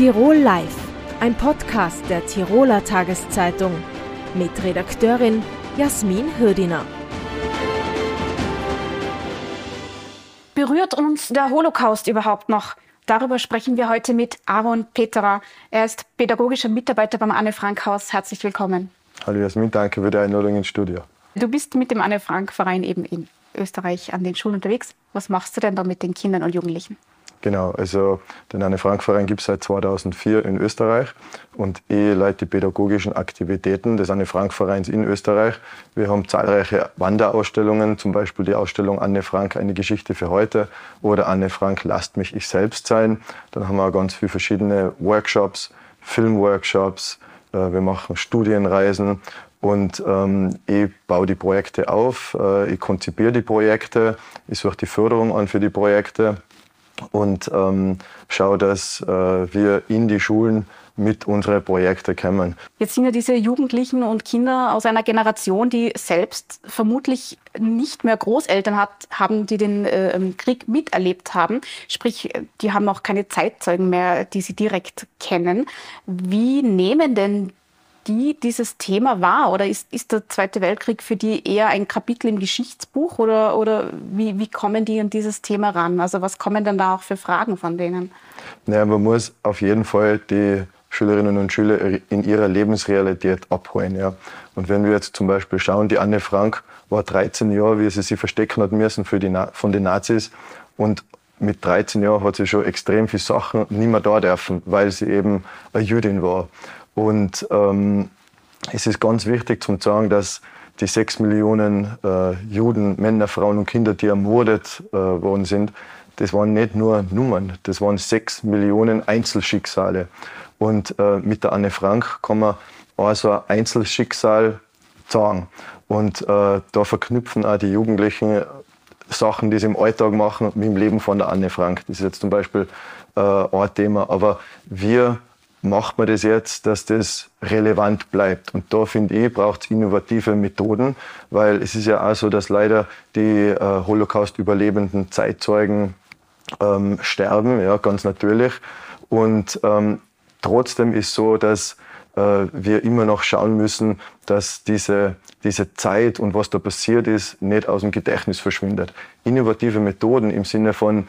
Tirol Live, ein Podcast der Tiroler Tageszeitung mit Redakteurin Jasmin Hürdiner. Berührt uns der Holocaust überhaupt noch? Darüber sprechen wir heute mit Aaron Peterer. Er ist pädagogischer Mitarbeiter beim Anne Frank Haus. Herzlich willkommen. Hallo Jasmin, danke für die Einladung ins Studio. Du bist mit dem Anne Frank Verein eben in Österreich an den Schulen unterwegs. Was machst du denn da mit den Kindern und Jugendlichen? Genau, also den Anne Frank Verein gibt es seit 2004 in Österreich und ich leite die pädagogischen Aktivitäten des Anne Frank Vereins in Österreich. Wir haben zahlreiche Wanderausstellungen, zum Beispiel die Ausstellung Anne Frank, eine Geschichte für heute oder Anne Frank, lasst mich ich selbst sein. Dann haben wir ganz viele verschiedene Workshops, Filmworkshops, äh, wir machen Studienreisen und ähm, ich baue die Projekte auf, äh, ich konzipiere die Projekte, ich suche die Förderung an für die Projekte und ähm, schaue, dass äh, wir in die Schulen mit unseren Projekten kommen. Jetzt sind ja diese Jugendlichen und Kinder aus einer Generation, die selbst vermutlich nicht mehr Großeltern hat, haben, die den äh, Krieg miterlebt haben. Sprich, die haben auch keine Zeitzeugen mehr, die sie direkt kennen. Wie nehmen denn die dieses Thema wahr? Oder ist, ist der Zweite Weltkrieg für die eher ein Kapitel im Geschichtsbuch? Oder, oder wie, wie kommen die an dieses Thema ran? Also was kommen denn da auch für Fragen von denen? Naja, man muss auf jeden Fall die Schülerinnen und Schüler in ihrer Lebensrealität abholen. Ja. Und wenn wir jetzt zum Beispiel schauen, die Anne Frank war 13 Jahre, wie sie sich verstecken hat müssen für die, von den Nazis. Und mit 13 Jahren hat sie schon extrem viele Sachen nicht mehr da dürfen, weil sie eben eine Jüdin war. Und ähm, es ist ganz wichtig zu sagen, dass die sechs Millionen äh, Juden, Männer, Frauen und Kinder, die ermordet äh, worden sind, das waren nicht nur Nummern, das waren sechs Millionen Einzelschicksale. Und äh, mit der Anne Frank kann man also ein Einzelschicksal sagen. Und äh, da verknüpfen auch die Jugendlichen Sachen, die sie im Alltag machen, mit dem Leben von der Anne Frank. Das ist jetzt zum Beispiel äh, ein Thema. Aber wir macht man das jetzt, dass das relevant bleibt. Und da finde ich, braucht es innovative Methoden, weil es ist ja auch so, dass leider die äh, Holocaust-überlebenden Zeitzeugen ähm, sterben, ja, ganz natürlich. Und ähm, trotzdem ist so, dass äh, wir immer noch schauen müssen, dass diese, diese Zeit und was da passiert ist, nicht aus dem Gedächtnis verschwindet. Innovative Methoden im Sinne von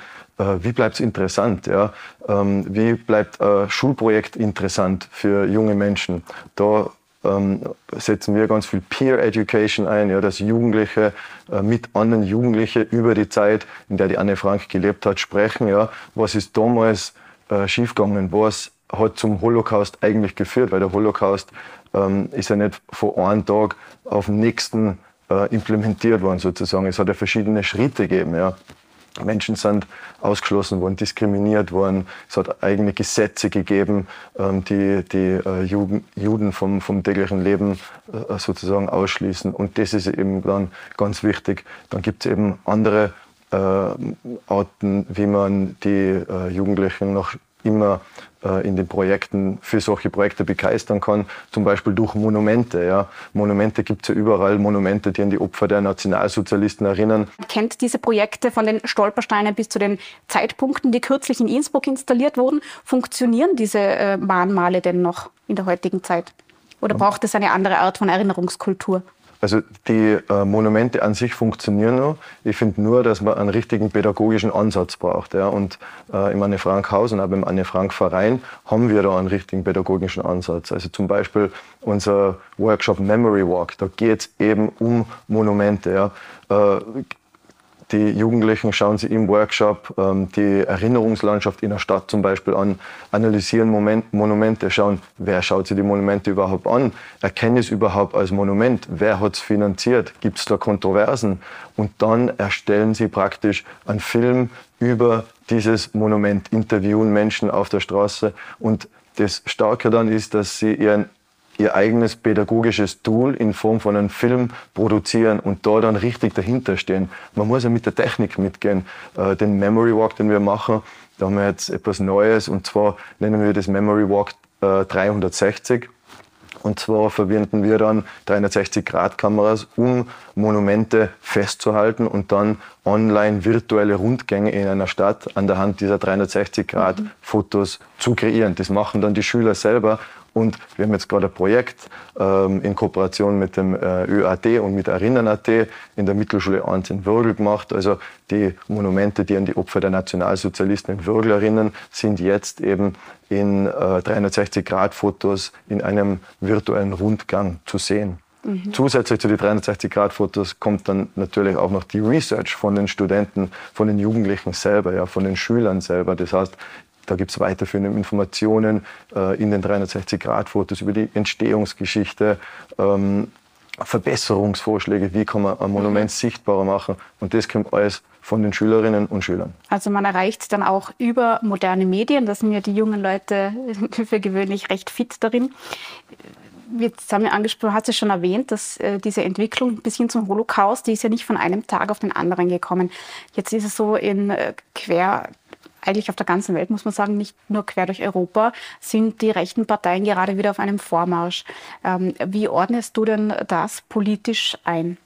wie bleibt es interessant? Ja? Ähm, wie bleibt ein Schulprojekt interessant für junge Menschen? Da ähm, setzen wir ganz viel Peer Education ein, ja, dass Jugendliche äh, mit anderen Jugendlichen über die Zeit, in der die Anne Frank gelebt hat, sprechen. Ja, was ist damals äh, schiefgegangen? Was hat zum Holocaust eigentlich geführt? Weil der Holocaust ähm, ist ja nicht von einem Tag auf den nächsten äh, implementiert worden sozusagen. Es hat ja verschiedene Schritte gegeben. Ja. Menschen sind ausgeschlossen worden, diskriminiert worden. Es hat eigene Gesetze gegeben, ähm, die die äh, Juden vom, vom täglichen Leben äh, sozusagen ausschließen. Und das ist eben dann ganz wichtig. Dann gibt es eben andere äh, Arten, wie man die Jugendlichen noch immer äh, in den Projekten für solche Projekte begeistern kann, zum Beispiel durch Monumente. Ja. Monumente gibt es ja überall, Monumente, die an die Opfer der Nationalsozialisten erinnern. Kennt diese Projekte von den Stolpersteinen bis zu den Zeitpunkten, die kürzlich in Innsbruck installiert wurden, funktionieren diese äh, Mahnmale denn noch in der heutigen Zeit? Oder braucht es eine andere Art von Erinnerungskultur? Also die äh, Monumente an sich funktionieren noch. Ich finde nur, dass man einen richtigen pädagogischen Ansatz braucht. Ja. Und äh, im Anne Frank Haus und auch im Anne Frank Verein haben wir da einen richtigen pädagogischen Ansatz. Also zum Beispiel unser Workshop Memory Walk, da geht es eben um Monumente. Ja. Äh, die Jugendlichen schauen sich im Workshop ähm, die Erinnerungslandschaft in der Stadt zum Beispiel an, analysieren Moment, Monumente, schauen, wer schaut sich die Monumente überhaupt an, erkennen es überhaupt als Monument, wer hat es finanziert, gibt es da Kontroversen? Und dann erstellen sie praktisch einen Film über dieses Monument, interviewen Menschen auf der Straße. Und das Starke dann ist, dass sie ihren ihr eigenes pädagogisches Tool in Form von einem Film produzieren und da dann richtig dahinter stehen. Man muss ja mit der Technik mitgehen. Äh, den Memory Walk, den wir machen, da haben wir jetzt etwas Neues und zwar nennen wir das Memory Walk 360. Äh, Und zwar verwenden wir dann 360-Grad-Kameras, um Monumente festzuhalten und dann online virtuelle Rundgänge in einer Stadt an der Hand dieser 360-Grad-Fotos zu kreieren. Das machen dann die Schüler selber und wir haben jetzt gerade ein Projekt ähm, in Kooperation mit dem äh, ÖAD und mit Erinnern.at in der Mittelschule 1 in Würgel gemacht. Also die Monumente, die an die Opfer der Nationalsozialisten in Würgel erinnern, sind jetzt eben in äh, 360-Grad-Fotos in einem virtuellen Rundgang zu sehen. Mhm. Zusätzlich zu den 360-Grad-Fotos kommt dann natürlich auch noch die Research von den Studenten, von den Jugendlichen selber, ja, von den Schülern selber. Das heißt, da gibt es weiterführende Informationen äh, in den 360-Grad-Fotos über die Entstehungsgeschichte, ähm, Verbesserungsvorschläge, wie kann man ein Monument mhm. sichtbarer machen. Und das kommt alles von den Schülerinnen und Schülern. Also man erreicht dann auch über moderne Medien, da sind ja die jungen Leute für gewöhnlich recht fit darin. Jetzt haben wir angesprochen, hast du schon erwähnt, dass äh, diese Entwicklung bis hin zum Holocaust, die ist ja nicht von einem Tag auf den anderen gekommen. Jetzt ist es so in äh, quer eigentlich auf der ganzen Welt, muss man sagen, nicht nur quer durch Europa, sind die rechten Parteien gerade wieder auf einem Vormarsch. Ähm, wie ordnest du denn das politisch ein?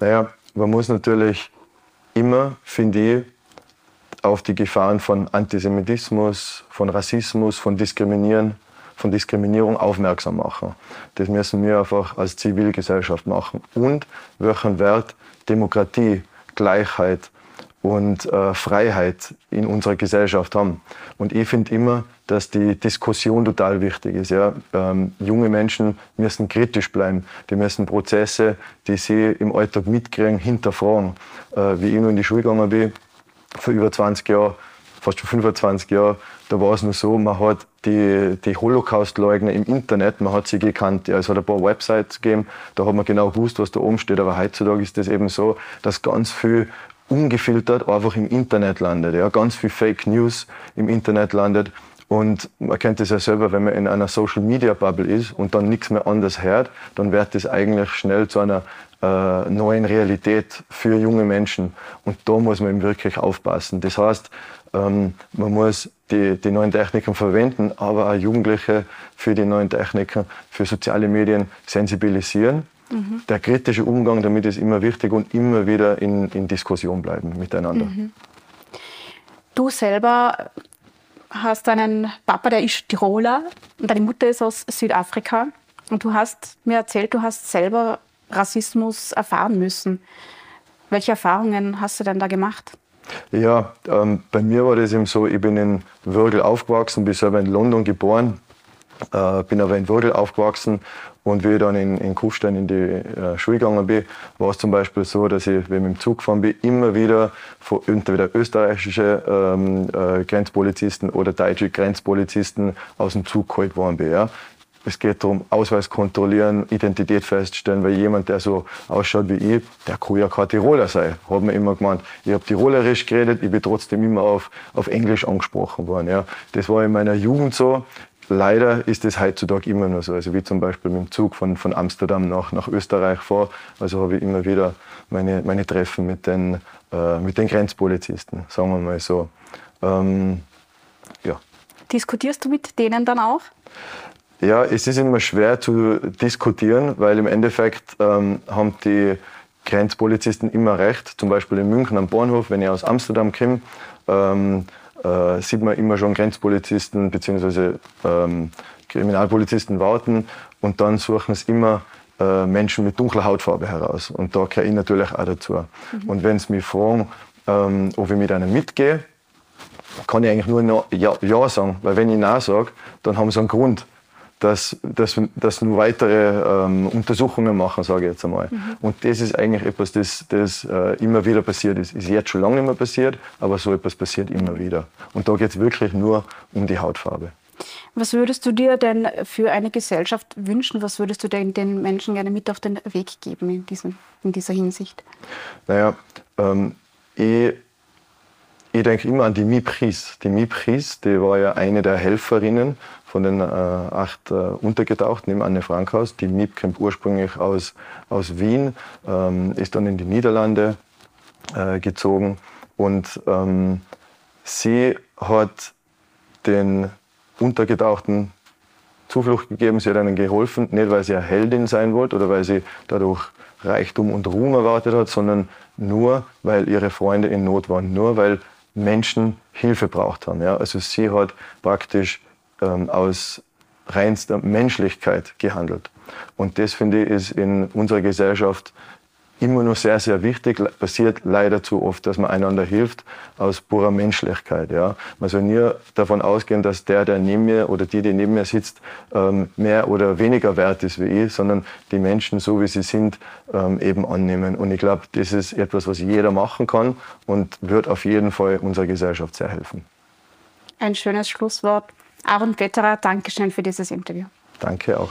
Naja, man muss natürlich immer, finde ich, auf die Gefahren von Antisemitismus, von Rassismus, von Diskriminieren, von Diskriminierung aufmerksam machen. Das müssen wir einfach als Zivilgesellschaft machen. Und welchen Wert Demokratie, Gleichheit, und äh, Freiheit in unserer Gesellschaft haben. Und ich finde immer, dass die Diskussion total wichtig ist. Ja? Ähm, junge Menschen müssen kritisch bleiben. Die müssen Prozesse, die sie im Alltag mitkriegen, hinterfragen. Äh, wie ich noch in die Schule gegangen bin, vor über 20 Jahren, fast schon 25 Jahren, da war es nur so, man hat die, die Holocaust-Leugner im Internet, man hat sie gekannt. Ja, es hat ein paar Websites gegeben, da hat man genau gewusst, was da oben steht. Aber heutzutage ist es eben so, dass ganz viel ungefiltert einfach im Internet landet. Ja, ganz viel Fake News im Internet landet. Und man kennt das ja selber, wenn man in einer Social Media Bubble ist und dann nichts mehr anders hört, dann wird das eigentlich schnell zu einer äh, neuen Realität für junge Menschen. Und da muss man eben wirklich aufpassen. Das heißt, ähm, man muss die, die neuen Techniken verwenden, aber auch Jugendliche für die neuen Techniken, für soziale Medien sensibilisieren Mhm. Der kritische Umgang damit ist immer wichtig und immer wieder in, in Diskussion bleiben miteinander. Mhm. Du selber hast einen Papa, der ist Tiroler und deine Mutter ist aus Südafrika. Und du hast mir erzählt, du hast selber Rassismus erfahren müssen. Welche Erfahrungen hast du denn da gemacht? Ja, ähm, bei mir war das eben so, ich bin in Würgel aufgewachsen, bin selber in London geboren, äh, bin aber in Würgel aufgewachsen und wie ich dann in, in Kufstein in die äh, Schule gegangen bin, war es zum Beispiel so, dass ich, wenn ich mit dem Zug gefahren bin, immer wieder von entweder österreichische ähm, äh, Grenzpolizisten oder deutsche Grenzpolizisten aus dem Zug geholt worden bin. Ja. Es geht darum, Ausweis kontrollieren, Identität feststellen, weil jemand, der so ausschaut wie ich, der kann ja kein Tiroler sein, hat man immer gemeint. Ich habe Tirolerisch geredet, ich bin trotzdem immer auf, auf Englisch angesprochen worden. Ja. Das war in meiner Jugend so leider ist es heutzutage immer noch so. Also wie zum Beispiel mit dem Zug von, von Amsterdam nach, nach Österreich vor. Also habe ich immer wieder meine, meine Treffen mit den, äh, mit den Grenzpolizisten, sagen wir mal so. Ähm, ja. Diskutierst du mit denen dann auch? Ja, es ist immer schwer zu diskutieren, weil im Endeffekt ähm, haben die Grenzpolizisten immer recht. Zum Beispiel in München am Bahnhof, wenn ich aus Amsterdam komme, ähm, äh, sieht man immer schon Grenzpolizisten bzw. Ähm, Kriminalpolizisten warten und dann suchen es immer äh, Menschen mit dunkler Hautfarbe heraus. Und da gehöre ich natürlich auch dazu. Mhm. Und wenn sie mich fragen, ähm, ob ich mit einem mitgehe, kann ich eigentlich nur ja, ja sagen, weil wenn ich Nein sage, dann haben sie einen Grund dass, dass, dass nur weitere ähm, Untersuchungen machen, sage ich jetzt einmal. Mhm. Und das ist eigentlich etwas, das, das äh, immer wieder passiert ist. Ist jetzt schon lange nicht mehr passiert, aber so etwas passiert immer wieder. Und da geht es wirklich nur um die Hautfarbe. Was würdest du dir denn für eine Gesellschaft wünschen? Was würdest du denn den Menschen gerne mit auf den Weg geben in, diesem, in dieser Hinsicht? Naja, ähm, ich, ich denke immer an die Mipris. Die Mipris, die war ja eine der Helferinnen von den äh, acht äh, Untergetauchten im Anne Frank Haus. Die MIP kommt ursprünglich aus, aus Wien, ähm, ist dann in die Niederlande äh, gezogen und ähm, sie hat den Untergetauchten Zuflucht gegeben, sie hat ihnen geholfen, nicht weil sie eine Heldin sein wollte oder weil sie dadurch Reichtum und Ruhm erwartet hat, sondern nur, weil ihre Freunde in Not waren, nur weil Menschen Hilfe braucht haben. Ja? Also sie hat praktisch ähm, aus reinster Menschlichkeit gehandelt. Und das, finde ich, ist in unserer Gesellschaft immer noch sehr, sehr wichtig. Passiert leider zu oft, dass man einander hilft aus purer Menschlichkeit. Ja. Man soll nie davon ausgehen, dass der, der neben mir oder die, die neben mir sitzt, ähm, mehr oder weniger wert ist wie ich, sondern die Menschen, so wie sie sind, ähm, eben annehmen. Und ich glaube, das ist etwas, was jeder machen kann und wird auf jeden Fall unserer Gesellschaft sehr helfen. Ein schönes Schlusswort. Aaron Petterer, Dankeschön für dieses Interview. Danke auch.